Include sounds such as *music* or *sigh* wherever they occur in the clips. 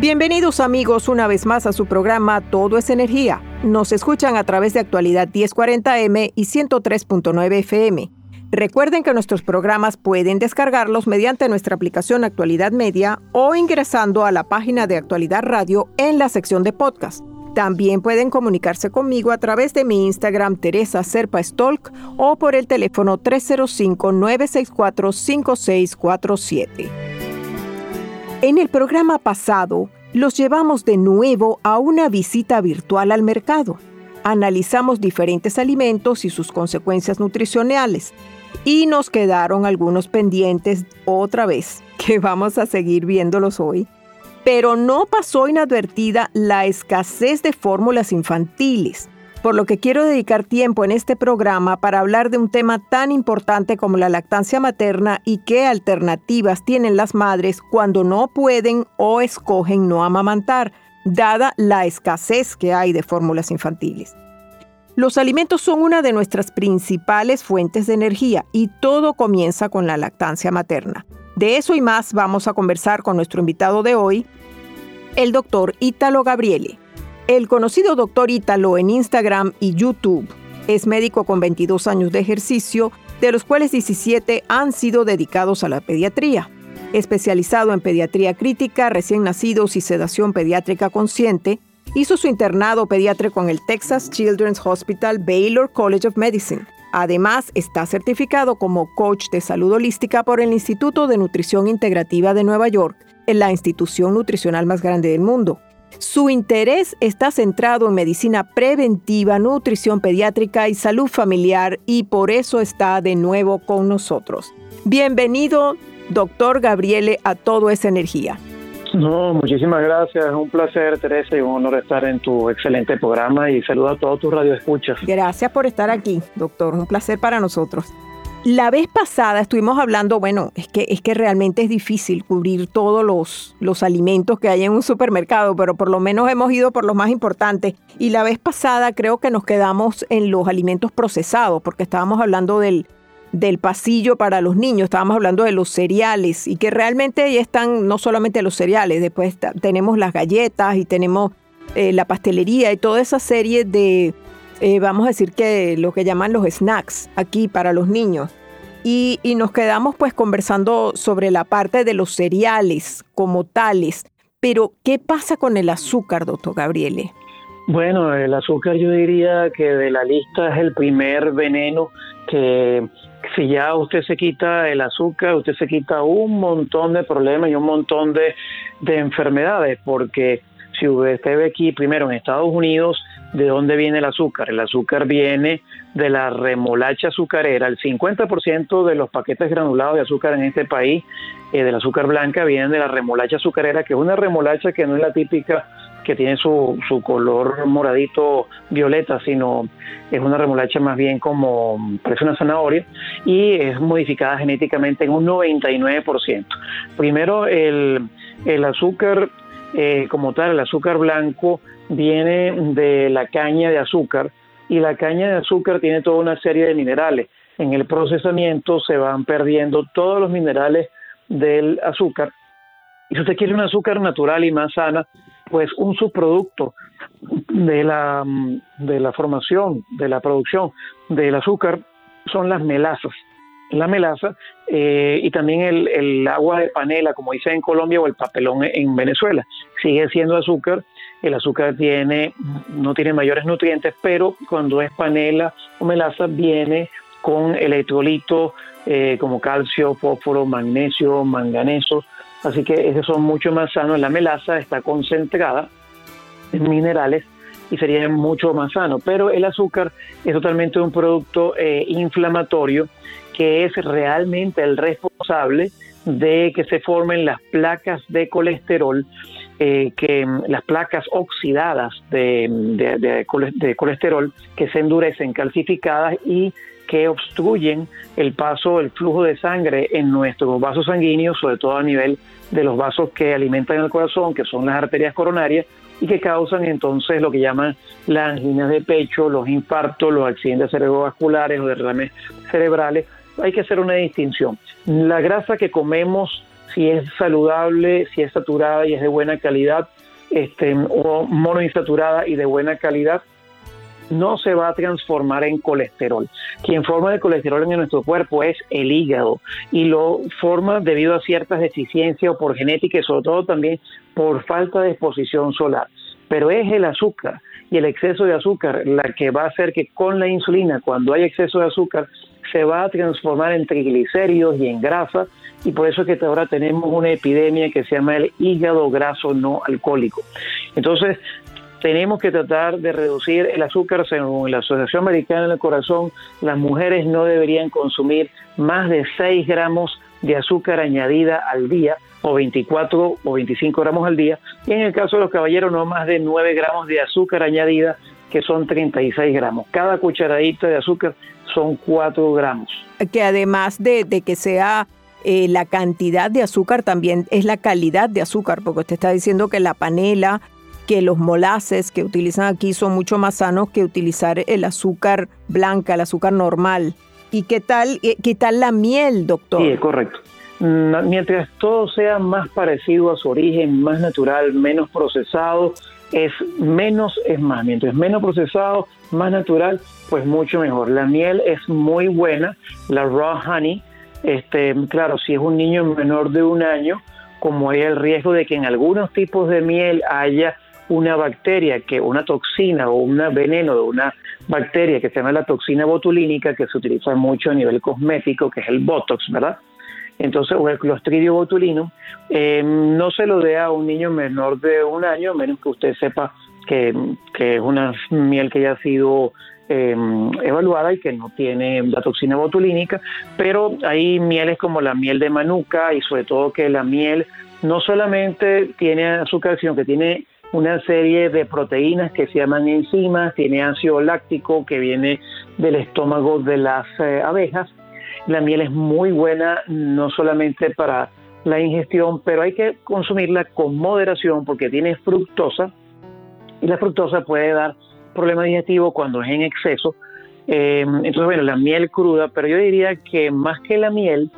Bienvenidos amigos una vez más a su programa Todo es Energía. Nos escuchan a través de actualidad 1040M y 103.9 FM. Recuerden que nuestros programas pueden descargarlos mediante nuestra aplicación Actualidad Media o ingresando a la página de Actualidad Radio en la sección de podcast. También pueden comunicarse conmigo a través de mi Instagram Teresa Serpa Stolk o por el teléfono 305-964-5647. En el programa pasado, los llevamos de nuevo a una visita virtual al mercado. Analizamos diferentes alimentos y sus consecuencias nutricionales. Y nos quedaron algunos pendientes otra vez, *laughs* que vamos a seguir viéndolos hoy. Pero no pasó inadvertida la escasez de fórmulas infantiles por lo que quiero dedicar tiempo en este programa para hablar de un tema tan importante como la lactancia materna y qué alternativas tienen las madres cuando no pueden o escogen no amamantar, dada la escasez que hay de fórmulas infantiles. Los alimentos son una de nuestras principales fuentes de energía y todo comienza con la lactancia materna. De eso y más vamos a conversar con nuestro invitado de hoy, el doctor Ítalo Gabriele. El conocido doctor Ítalo en Instagram y YouTube es médico con 22 años de ejercicio, de los cuales 17 han sido dedicados a la pediatría. Especializado en pediatría crítica, recién nacidos y sedación pediátrica consciente, hizo su internado pediátrico en el Texas Children's Hospital Baylor College of Medicine. Además, está certificado como coach de salud holística por el Instituto de Nutrición Integrativa de Nueva York, en la institución nutricional más grande del mundo. Su interés está centrado en medicina preventiva, nutrición pediátrica y salud familiar y por eso está de nuevo con nosotros. Bienvenido, doctor Gabriele, a Todo es Energía. No, muchísimas gracias. Es un placer, Teresa, y un honor estar en tu excelente programa y saludo a todos tus radioescuchas. Gracias por estar aquí, doctor. Un placer para nosotros. La vez pasada estuvimos hablando, bueno, es que, es que realmente es difícil cubrir todos los, los alimentos que hay en un supermercado, pero por lo menos hemos ido por los más importantes. Y la vez pasada creo que nos quedamos en los alimentos procesados, porque estábamos hablando del, del pasillo para los niños, estábamos hablando de los cereales y que realmente están no solamente los cereales, después tenemos las galletas y tenemos eh, la pastelería y toda esa serie de eh, vamos a decir que lo que llaman los snacks aquí para los niños. Y, nos quedamos pues conversando sobre la parte de los cereales como tales. Pero, ¿qué pasa con el azúcar, doctor Gabriele? Bueno, el azúcar yo diría que de la lista es el primer veneno que si ya usted se quita el azúcar, usted se quita un montón de problemas y un montón de, de enfermedades, porque si usted ve aquí primero en Estados Unidos, ¿De dónde viene el azúcar? El azúcar viene de la remolacha azucarera. El 50% de los paquetes granulados de azúcar en este país, eh, del azúcar blanca, vienen de la remolacha azucarera, que es una remolacha que no es la típica que tiene su, su color moradito violeta, sino es una remolacha más bien como, parece una zanahoria, y es modificada genéticamente en un 99%. Primero, el, el azúcar eh, como tal, el azúcar blanco viene de la caña de azúcar y la caña de azúcar tiene toda una serie de minerales. En el procesamiento se van perdiendo todos los minerales del azúcar. Y si usted quiere un azúcar natural y más sana, pues un subproducto de la, de la formación, de la producción del azúcar son las melasas la melaza eh, y también el, agua de panela, como dice en Colombia, o el papelón en Venezuela. sigue siendo azúcar. El azúcar tiene, no tiene mayores nutrientes, pero cuando es panela o melaza viene con electrolitos eh, como calcio, fósforo, magnesio, manganeso. Así que esos son mucho más sanos. La melaza está concentrada en minerales y sería mucho más sano. Pero el azúcar es totalmente un producto eh, inflamatorio que es realmente el responsable de que se formen las placas de colesterol, eh, que las placas oxidadas de, de, colesterol que se endurecen, calcificadas y que obstruyen el paso, el flujo de sangre en nuestros vasos sanguíneos, sobre todo a nivel de los vasos que alimentan el corazón, que son las arterias coronarias, y que causan entonces lo que llaman las anginas de pecho, los infartos, los accidentes cerebrovasculares o derrames cerebrales. Hay que hacer una distinción. La grasa que comemos, si es saludable, si es saturada y es de buena calidad, este, o monoinsaturada y de buena calidad, no se va a transformar en colesterol. Quien forma el colesterol en nuestro cuerpo es el hígado y lo forma debido a ciertas deficiencias o por genética y sobre todo también por falta de exposición solar. Pero es el azúcar y el exceso de azúcar la que va a hacer que con la insulina, cuando hay exceso de azúcar, se va a transformar en triglicéridos y en grasa y por eso es que ahora tenemos una epidemia que se llama el hígado graso no alcohólico. Entonces, tenemos que tratar de reducir el azúcar según la Asociación Americana del Corazón. Las mujeres no deberían consumir más de 6 gramos de azúcar añadida al día o 24 o 25 gramos al día y en el caso de los caballeros no más de 9 gramos de azúcar añadida que son 36 gramos. Cada cucharadita de azúcar son 4 gramos. Que además de, que sea eh, la cantidad de azúcar, también es la calidad de azúcar, porque usted está diciendo que la panela que los molaces que utilizan aquí son mucho más sanos que utilizar el azúcar blanca, el azúcar normal. ¿Y qué tal, eh, qué tal la miel, doctor? Sí, es correcto. Mientras todo sea más parecido a su origen, más natural, menos procesado, es menos es más. Mientras menos procesado, más natural, pues mucho mejor. La miel es muy buena, la raw honey. Este, claro, si es un niño menor de un año, como hay el riesgo de que en algunos tipos de miel haya una bacteria, que una toxina o un veneno de una bacteria que se llama la toxina botulínica, que se utiliza mucho a nivel cosmético, que es el Botox, ¿verdad? Entonces, o el Clostridio botulinum, eh, no se lo dé a un niño menor de un año, menos que usted sepa que, es una miel que ya ha sido eh, evaluada y que no tiene la toxina botulínica, pero hay mieles como la miel de manuka y sobre todo que la miel no solamente tiene azúcar, sino que tiene una serie de proteínas que se llaman enzimas, tiene ácido láctico que viene del estómago de las eh, abejas. La miel es muy buena no solamente para la ingestión, pero hay que consumirla con moderación porque tiene fructosa y la fructosa puede dar problemas digestivos cuando es en exceso. Eh, entonces, bueno, la miel cruda, pero yo diría que más que la miel,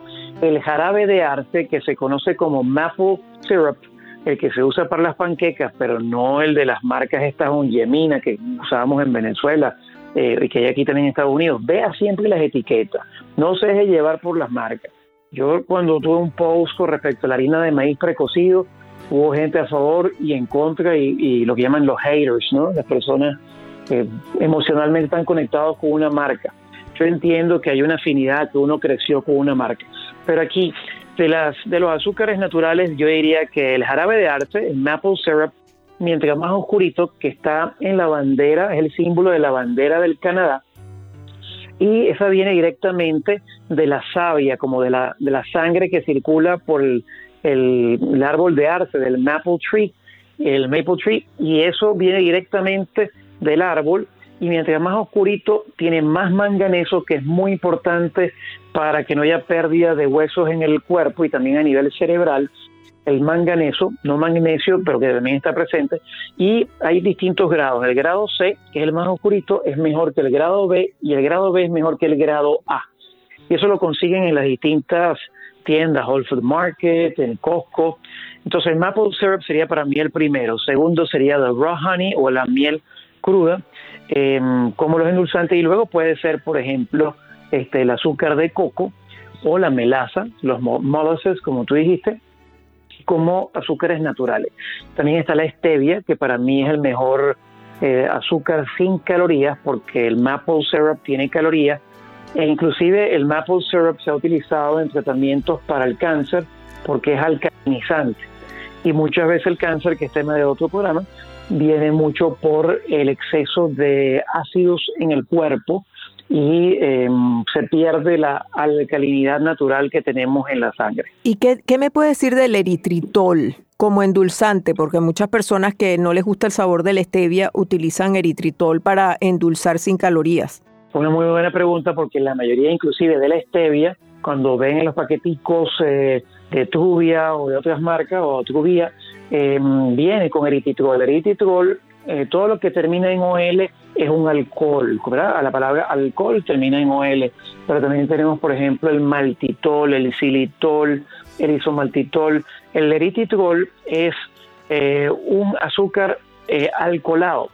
el jarabe de arce que se conoce como maple syrup, el que se usa para las panquecas, pero no el de las marcas estas Yemina que usábamos en Venezuela eh, y que hay aquí también en Estados Unidos. Vea siempre las etiquetas, no se deje llevar por las marcas. Yo cuando tuve un post con respecto a la harina de maíz precocido, hubo gente a favor y en contra y, lo que llaman los haters, ¿no? Las personas que emocionalmente están conectados con una marca. Yo entiendo que hay una afinidad, que uno creció con una marca, pero aquí de, las, de los azúcares naturales, yo diría que el jarabe de arte, el maple syrup, mientras más oscurito, que está en la bandera, es el símbolo de la bandera del Canadá, y esa viene directamente de la savia, como de la, de la sangre que circula por el, el, árbol de arce, del maple tree, el maple tree, y eso viene directamente del árbol. Y mientras más oscurito tiene más manganeso, que es muy importante para que no haya pérdida de huesos en el cuerpo y también a nivel cerebral. El manganeso, no magnesio, pero que también está presente. Y hay distintos grados. El grado C, que es el más oscurito, es mejor que el grado B y el grado B es mejor que el grado A. Y eso lo consiguen en las distintas tiendas, Whole Food Market, en Costco. Entonces el maple syrup sería para mí el primero. Segundo sería el raw honey o la miel cruda Em, como los endulzantes y luego puede ser, por ejemplo, este, el azúcar de coco o la melaza, los molasses, como tú dijiste, como azúcares naturales. También está la stevia, que para mí es el mejor eh, azúcar sin calorías, porque el maple syrup tiene calorías, e inclusive el maple syrup se ha utilizado en tratamientos para el cáncer porque es alcalinizante. Y muchas veces el cáncer, que es tema de otro programa, viene mucho por el exceso de ácidos en el cuerpo y em, se pierde la alcalinidad natural que tenemos en la sangre. ¿Y qué, qué me puede decir del eritritol como endulzante? Porque muchas personas que no les gusta el sabor de la stevia utilizan eritritol para endulzar sin calorías. Una muy buena pregunta porque la mayoría inclusive de la stevia, cuando ven en los paqueticos eh, de Trubia o de otras marcas o Trubia, em, viene con eritritol. El eritritol, eh, todo lo que termina en OL es un alcohol, ¿verdad? A la palabra alcohol termina en OL, pero también tenemos, por ejemplo, el maltitol, el xilitol, el isomaltitol. El eritritol es eh, un azúcar alcoholado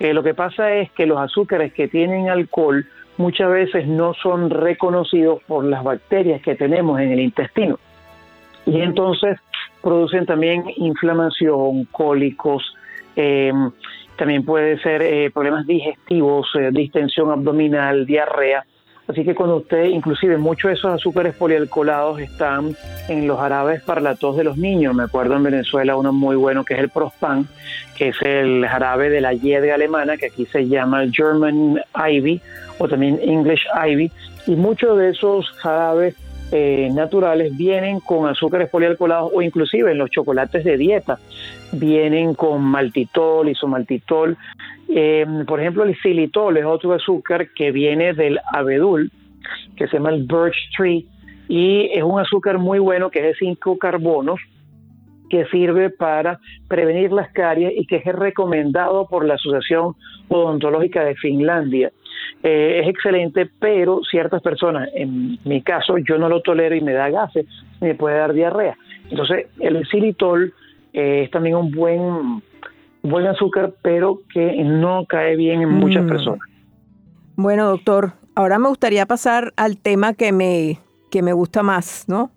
eh, lo que pasa es que los azúcares que tienen alcohol muchas veces no son reconocidos por las bacterias que tenemos en el intestino. Y entonces producen también inflamación, cólicos, eh, también puede ser eh, problemas digestivos, distensión abdominal, diarrea. Así que cuando usted, inclusive muchos de esos azúcares polialcoholados están en los jarabes para la tos de los niños. Me acuerdo en Venezuela uno muy bueno que es el Prospan, que es el jarabe de la hiedra alemana, que aquí se llama German Ivy o también English Ivy. Y muchos de esos jarabes eh, naturales vienen con azúcares polialcoholados o inclusive en los chocolates de dieta vienen con maltitol, isomaltitol. Eh, por ejemplo, el xilitol es otro azúcar que viene del abedul, que se llama el birch tree, y es un azúcar muy bueno que es de cinco carbonos que sirve para prevenir las caries y que es recomendado por la Asociación Odontológica de Finlandia. Eh, es excelente, pero ciertas personas, en mi caso, yo no lo tolero y me da gases, me puede dar diarrea. Entonces, el xilitol eh, es también un buen, buen azúcar, pero que no cae bien en muchas mm. personas. Bueno, doctor, ahora me gustaría pasar al tema que me, que me gusta más, ¿no?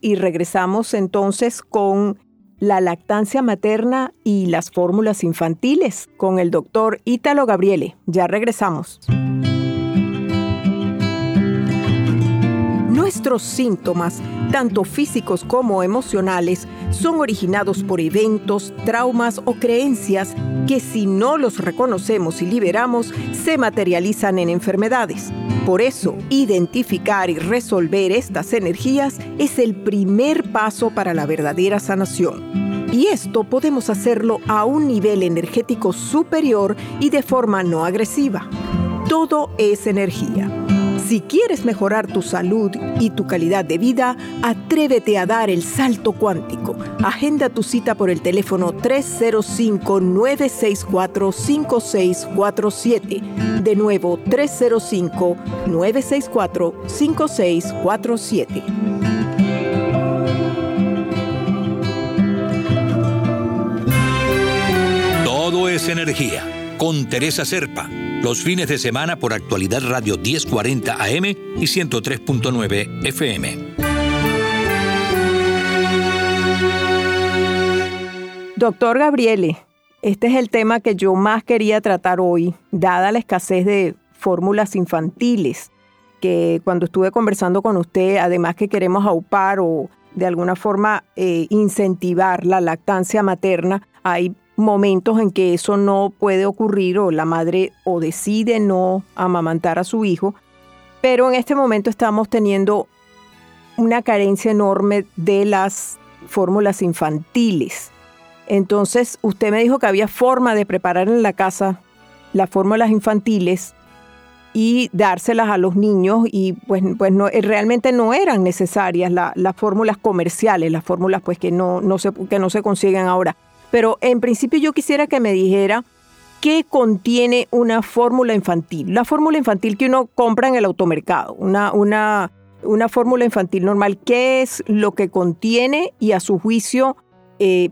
Y regresamos entonces con la lactancia materna y las fórmulas infantiles con el doctor Ítalo Gabriele. Ya regresamos. Nuestros síntomas, tanto físicos como emocionales, son originados por eventos, traumas o creencias que si no los reconocemos y liberamos, se materializan en enfermedades. Por eso, identificar y resolver estas energías es el primer paso para la verdadera sanación. Y esto podemos hacerlo a un nivel energético superior y de forma no agresiva. Todo es energía. Si quieres mejorar tu salud y tu calidad de vida, atrévete a dar el salto cuántico. Agenda tu cita por el teléfono 305-964-5647. De nuevo, 305-964-5647. Todo es energía. Con Teresa Serpa los fines de semana por actualidad radio 1040 AM y 103.9 FM. Doctor Gabriele, este es el tema que yo más quería tratar hoy, dada la escasez de fórmulas infantiles, que cuando estuve conversando con usted, además que queremos aupar o de alguna forma eh, incentivar la lactancia materna, hay momentos en que eso no puede ocurrir o la madre o decide no amamantar a su hijo, pero en este momento estamos teniendo una carencia enorme de las fórmulas infantiles. Entonces, usted me dijo que había forma de preparar en la casa las fórmulas infantiles y dárselas a los niños y pues, pues no, realmente no eran necesarias las fórmulas comerciales, las fórmulas pues que no, no se, que no se consiguen ahora. Pero en principio yo quisiera que me dijera qué contiene una fórmula infantil. La fórmula infantil que uno compra en el automercado, una, una, una fórmula infantil normal, ¿qué es lo que contiene y a su juicio eh,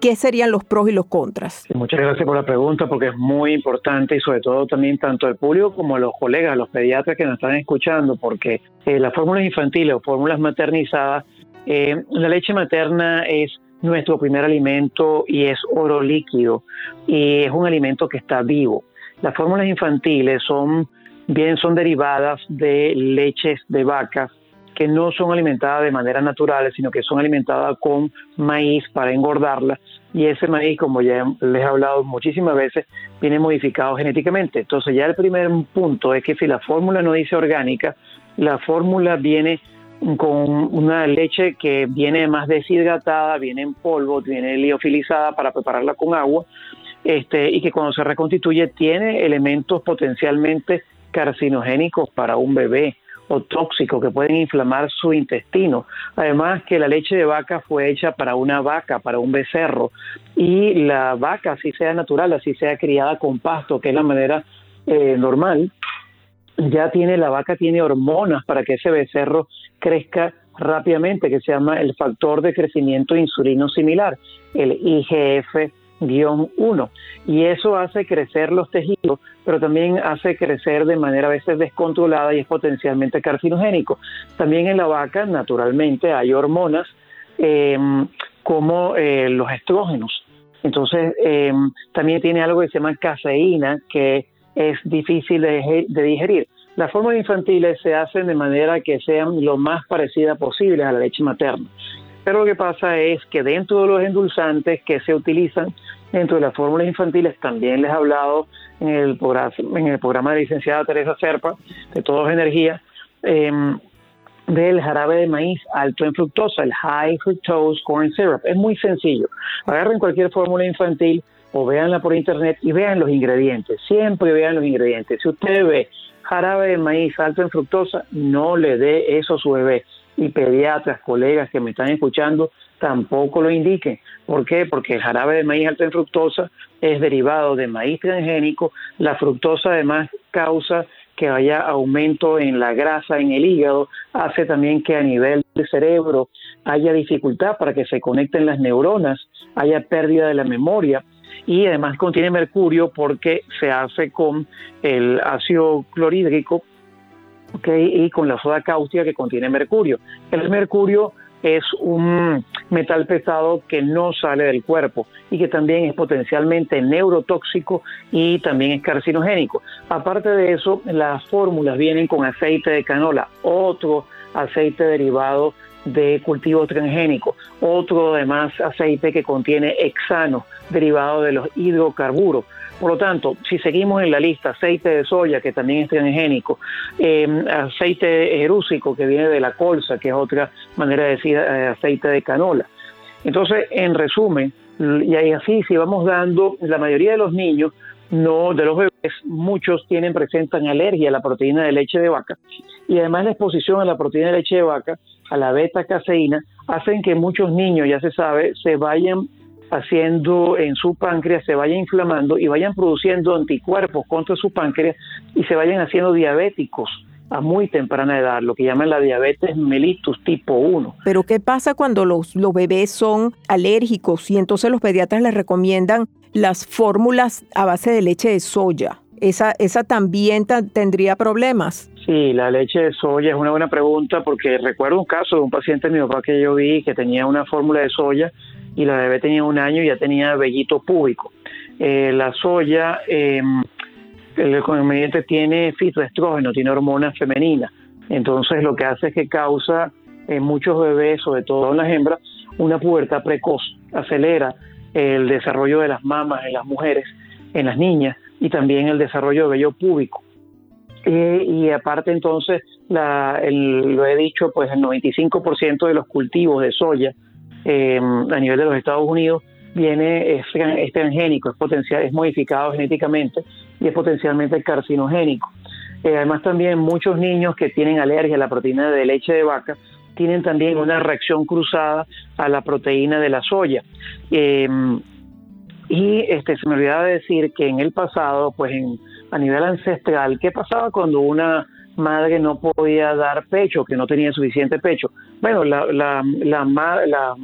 qué serían los pros y los contras? muchas gracias por la pregunta porque es muy importante y sobre todo también tanto el público como los colegas, los pediatras que nos están escuchando, porque eh, las fórmulas infantiles o fórmulas maternizadas Eh, la leche materna es nuestro primer alimento y es oro líquido y es un alimento que está vivo. Las fórmulas infantiles son bien son derivadas de leches de vacas que no son alimentadas de manera natural, sino que son alimentadas con maíz para engordarla. Y ese maíz, como ya les he hablado muchísimas veces, viene modificado genéticamente. Entonces ya el primer punto es que si la fórmula no dice orgánica, la fórmula viene con una leche que viene más deshidratada, viene en polvo, viene liofilizada para prepararla con agua, este, y que cuando se reconstituye tiene elementos potencialmente carcinogénicos para un bebé o tóxicos que pueden inflamar su intestino. Además que la leche de vaca fue hecha para una vaca, para un becerro, y la vaca, así sea natural, así sea criada con pasto, que es la manera eh, normal, ya tiene la vaca tiene hormonas para que ese becerro crezca rápidamente, que se llama el factor de crecimiento insulino similar, el IGF 1 y eso hace crecer los tejidos, pero también hace crecer de manera a veces descontrolada y es potencialmente carcinogénico. También en la vaca, naturalmente, hay hormonas em, como eh, los estrógenos. Entonces, em, también tiene algo que se llama caseína, que es difícil de digerir. Las formas infantiles se hacen de manera que sean lo más parecidas posible a la leche materna. Pero lo que pasa es que dentro de los endulzantes que se utilizan dentro de las fórmulas infantiles, también les he hablado en el programa, en el programa de licenciada Teresa Serpa, de Todos Energía, em, del jarabe de maíz alto en fructosa, el High Fructose Corn Syrup. Es muy sencillo. Agarren cualquier fórmula infantil o véanla por internet y vean los ingredientes. Siempre vean los ingredientes. Si usted ve jarabe de maíz alto en fructosa, no le dé eso a su bebé y pediatras, colegas que me están escuchando, tampoco lo indiquen. ¿Por qué? Porque el jarabe de maíz alto en fructosa es derivado de maíz transgénico. La fructosa además causa que haya aumento en la grasa en el hígado, hace también que a nivel del cerebro haya dificultad para que se conecten las neuronas, haya pérdida de la memoria y además contiene mercurio porque se hace con el ácido clorhídrico y con la soda cáustica que contiene mercurio. El mercurio es un metal pesado que no sale del cuerpo y que también es potencialmente neurotóxico y también es carcinogénico. Aparte de eso, las fórmulas vienen con aceite de canola, otro aceite derivado de cultivo transgénico, otro además aceite que contiene hexano derivado de los hidrocarburos. Por lo tanto, si seguimos en la lista, aceite de soya, que también es transgénico, em, aceite erúsico, que viene de la colza, que es otra manera de decir eh, aceite de canola. Entonces, en resumen, y así, si vamos dando, la mayoría de los niños, no de los bebés, muchos tienen, presentan alergia a la proteína de leche de vaca. Y además la exposición a la proteína de leche de vaca, a la beta caseína, hacen que muchos niños, ya se sabe, se vayan haciendo en su páncreas se vaya inflamando y vayan produciendo anticuerpos contra su páncreas y se vayan haciendo diabéticos a muy temprana edad, lo que llaman la diabetes mellitus tipo 1. Pero ¿qué pasa cuando los bebés son alérgicos y entonces los pediatras les recomiendan las fórmulas a base de leche de soya? ¿Esa, esa también tendría problemas? Sí, la leche de soya es una buena pregunta porque recuerdo un caso de un paciente de mi papá que yo vi que tenía una fórmula de soya y la bebé tenía un año y ya tenía vellito púbico. Eh, la soya, eh, el conveniente tiene fitoestrógeno, tiene hormonas femeninas. Entonces lo que hace es que causa en muchos bebés, sobre todo en las hembras, una pubertad precoz, acelera el desarrollo de las mamas en las mujeres, en las niñas y también el desarrollo de vello púbico. y aparte entonces, lo he dicho, pues el 95% de los cultivos de soya eh, a nivel de los Estados Unidos viene es, transgénico, es potencial, es modificado genéticamente y es potencialmente carcinogénico. Eh, además también muchos niños que tienen alergia a la proteína de leche de vaca tienen también una reacción cruzada a la proteína de la soya. Y este, se me olvidaba decir que en el pasado, pues en, a nivel ancestral, ¿qué pasaba cuando una madre no podía dar pecho, que no tenía suficiente pecho. Bueno, la, la, la, la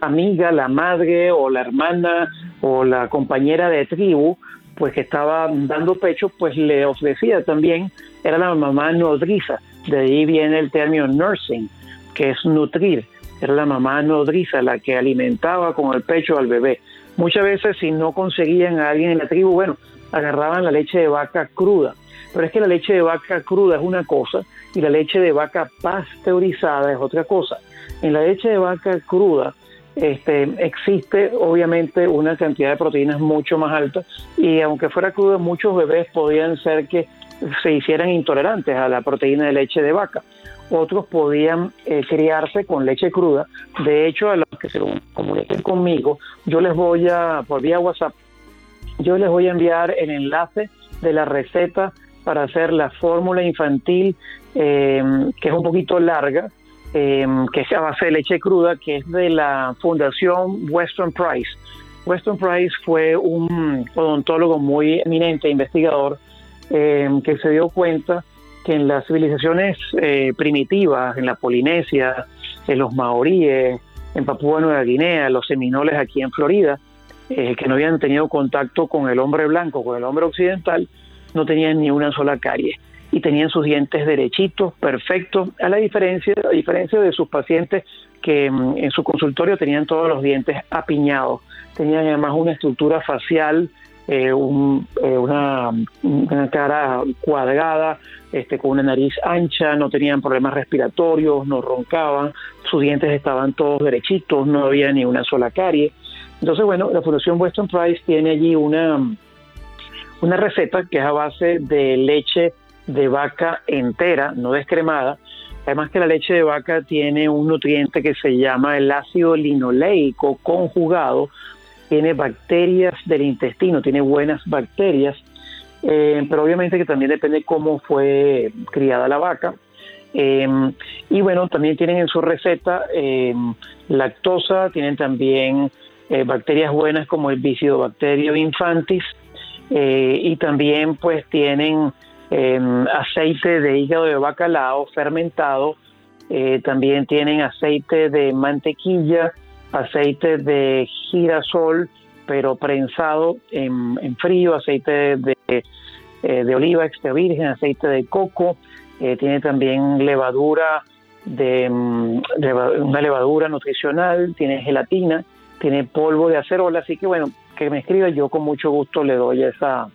amiga, la madre o la hermana o la compañera de tribu, pues que estaba dando pecho, pues le ofrecía también, era la mamá nodriza, de ahí viene el término nursing, que es nutrir. era la mamá nodriza la que alimentaba con el pecho al bebé. Muchas veces si no conseguían a alguien en la tribu, bueno, agarraban la leche de vaca cruda. Pero es que la leche de vaca cruda es una cosa y la leche de vaca pasteurizada es otra cosa. En la leche de vaca cruda este, existe obviamente una cantidad de proteínas mucho más alta y aunque fuera cruda muchos bebés podían ser que se hicieran intolerantes a la proteína de leche de vaca. Otros podían eh, criarse con leche cruda. De hecho, a los que se comuniquen conmigo, yo les voy a, por vía WhatsApp, yo les voy a enviar el enlace de la receta para hacer la fórmula infantil, eh, que es un poquito larga, eh, que es a base de leche cruda, que es de la Fundación Western Price. Weston Price fue un odontólogo muy eminente, investigador, eh, que se dio cuenta que en las civilizaciones eh, primitivas, en la Polinesia, en los maoríes, en Papúa Nueva Guinea, los seminoles aquí en Florida, eh, que no habían tenido contacto con el hombre blanco, con el hombre occidental, no tenían ni una sola carie. Y tenían sus dientes derechitos, perfectos, a la diferencia, a diferencia de sus pacientes que mm, en su consultorio tenían todos los dientes apiñados, tenían además una estructura facial eh, eh, una, cara cuadrada, este, con una nariz ancha, no tenían problemas respiratorios, no roncaban, sus dientes estaban todos derechitos, no había ni una sola carie. Entonces, bueno, la Fundación Weston Price tiene allí una, una receta que es a base de leche de vaca entera, no descremada. Además que la leche de vaca tiene un nutriente que se llama el ácido linoleico conjugado, tiene bacterias del intestino, tiene buenas bacterias, eh, pero obviamente que también depende cómo fue criada la vaca. Eh, y bueno, también tienen en su receta eh, lactosa, tienen también bacterias buenas como el Bifidobacterium infantis y también pues tienen aceite de hígado de bacalao fermentado, también tienen aceite de mantequilla, aceite de girasol, pero prensado en, frío, aceite de, eh, de, oliva extra virgen, aceite de coco, eh, tiene también levadura de, mm, una levadura nutricional, tiene gelatina, tiene polvo de acerola, así que bueno, que me escriba, yo con mucho gusto le doy esa,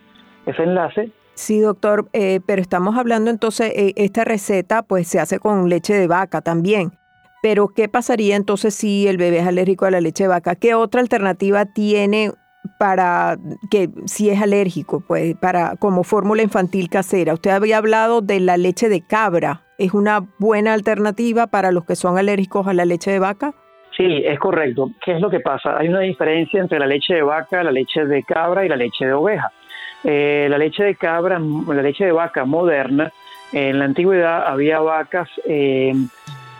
ese enlace. Sí, doctor, eh, pero estamos hablando entonces, esta receta pues se hace con leche de vaca también. Pero, ¿qué pasaría entonces si el bebé es alérgico a la leche de vaca? ¿Qué otra alternativa tiene para que si es alérgico, pues para como fórmula infantil casera? Usted había hablado de la leche de cabra. ¿Es una buena alternativa para los que son alérgicos a la leche de vaca? Sí, es correcto. ¿Qué es lo que pasa? Hay una diferencia entre la leche de vaca, la leche de cabra y la leche de oveja. Eh, la leche de cabra, la leche de vaca moderna, en la antigüedad había vacas eh,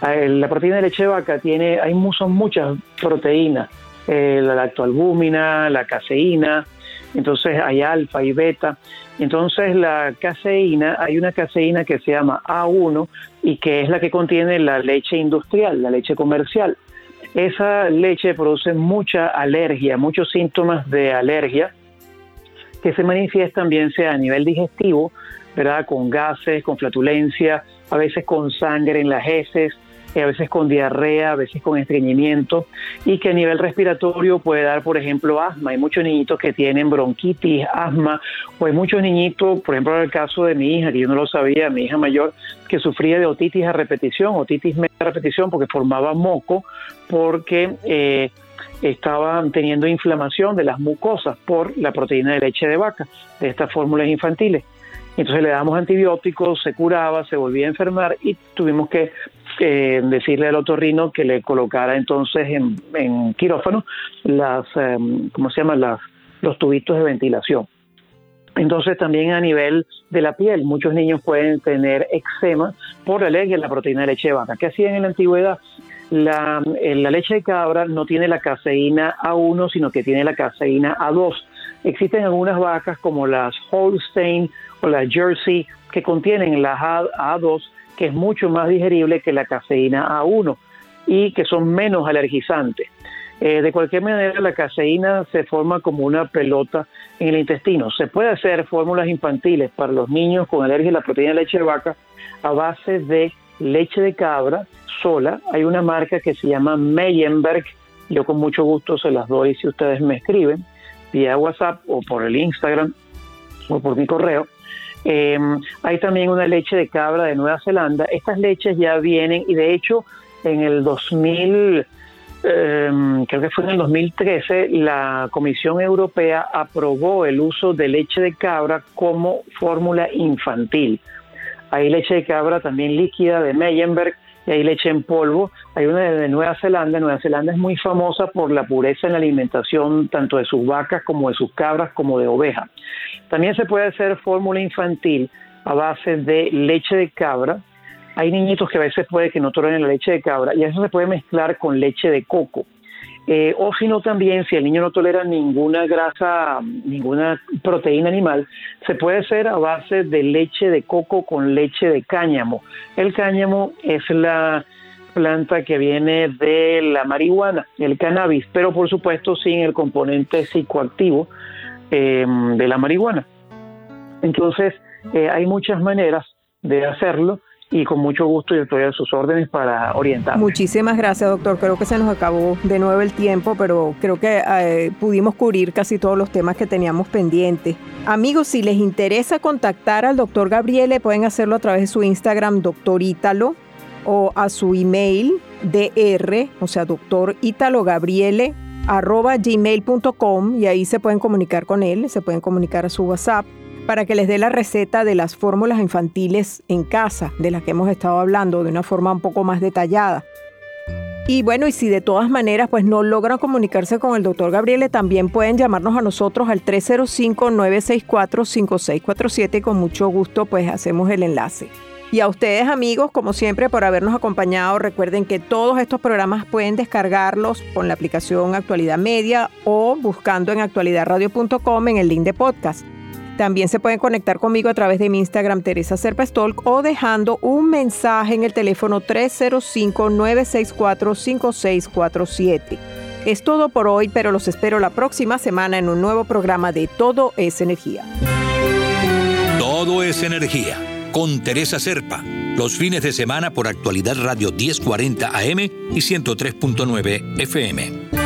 la proteína de leche vaca tiene, hay son muchas proteínas, eh, la lactoalbúmina, la caseína, entonces hay alfa y beta. Entonces la caseína, hay una caseína que se llama A1 y que es la que contiene la leche industrial, la leche comercial. Esa leche produce mucha alergia, muchos síntomas de alergia que se manifiestan bien sea a nivel digestivo, ¿verdad? Con gases, con flatulencia, a veces con sangre en las heces, a veces con diarrea, a veces con estreñimiento y que a nivel respiratorio puede dar, por ejemplo, asma. Hay muchos niñitos que tienen bronquitis, asma, o hay muchos niñitos, por ejemplo, en el caso de mi hija, que yo no lo sabía, mi hija mayor, que sufría de otitis a repetición, otitis media a repetición, porque formaba moco, porque eh, estaban teniendo inflamación de las mucosas por la proteína de leche de vaca, de estas fórmulas infantiles. Entonces le damos antibióticos, se curaba, se volvía a enfermar y tuvimos que eh, decirle al otorrino que le colocara entonces en, quirófano las, em, ¿cómo se? Las, los tubitos de ventilación. Entonces también a nivel de la piel, muchos niños pueden tener eczema por alergia a la proteína de leche de vaca. ¿Qué hacían en la antigüedad? La, eh, la, leche de cabra no tiene la caseína A1, sino que tiene la caseína A2. Existen algunas vacas como las Holstein o las Jersey que contienen la A2 que es mucho más digerible que la caseína A1 y que son menos alergizantes. Eh, de cualquier manera, la caseína se forma como una pelota en el intestino. Se puede hacer fórmulas infantiles para los niños con alergia a la proteína de leche de vaca a base de leche de cabra sola. Hay una marca que se llama Meyenberg. Yo con mucho gusto se las doy si ustedes me escriben vía WhatsApp o por el Instagram o por mi correo. Em, hay también una leche de cabra de Nueva Zelanda. Estas leches ya vienen y de hecho en el 2000, em, creo que fue en el 2013, la Comisión Europea aprobó el uso de leche de cabra como fórmula infantil. Hay leche de cabra también líquida de Meyenberg hay leche en polvo. Hay una de Nueva Zelanda. Nueva Zelanda es muy famosa por la pureza en la alimentación tanto de sus vacas como de sus cabras como de ovejas. También se puede hacer fórmula infantil a base de leche de cabra. Hay niñitos que a veces puede que no toleren la leche de cabra y eso se puede mezclar con leche de coco. Eh, o si no también, si el niño no tolera ninguna grasa, ninguna proteína animal, se puede hacer a base de leche de coco con leche de cáñamo. El cáñamo es la planta que viene de la marihuana, el cannabis, pero por supuesto sin el componente psicoactivo em, de la marihuana. Entonces, eh, hay muchas maneras de hacerlo y con mucho gusto yo estoy a sus órdenes para orientar. Muchísimas gracias, doctor. Creo que se nos acabó de nuevo el tiempo, pero creo que eh, pudimos cubrir casi todos los temas que teníamos pendientes. Amigos, si les interesa contactar al doctor Gabriele, pueden hacerlo a través de su Instagram, doctor Ítalo, o a su email, dr, o sea, doctor Ítalo Gabriele, arroba gmail.com y ahí se pueden comunicar con él, se pueden comunicar a su WhatsApp para que les dé la receta de las fórmulas infantiles en casa, de las que hemos estado hablando de una forma un poco más detallada. Y bueno, y si de todas maneras pues no logran comunicarse con el doctor Gabriele, también pueden llamarnos a nosotros al 305-964-5647 y con mucho gusto pues hacemos el enlace. Y a ustedes amigos, como siempre, por habernos acompañado, recuerden que todos estos programas pueden descargarlos con la aplicación Actualidad Media o buscando en actualidadradio.com en el link de podcast. También se pueden conectar conmigo a través de mi Instagram Teresa Serpestolk o dejando un mensaje en el teléfono 305-964-5647. Es todo por hoy, pero los espero la próxima semana en un nuevo programa de Todo es Energía. Todo es Energía con Teresa Serpa. Los fines de semana por actualidad Radio 1040 AM y 103.9 FM.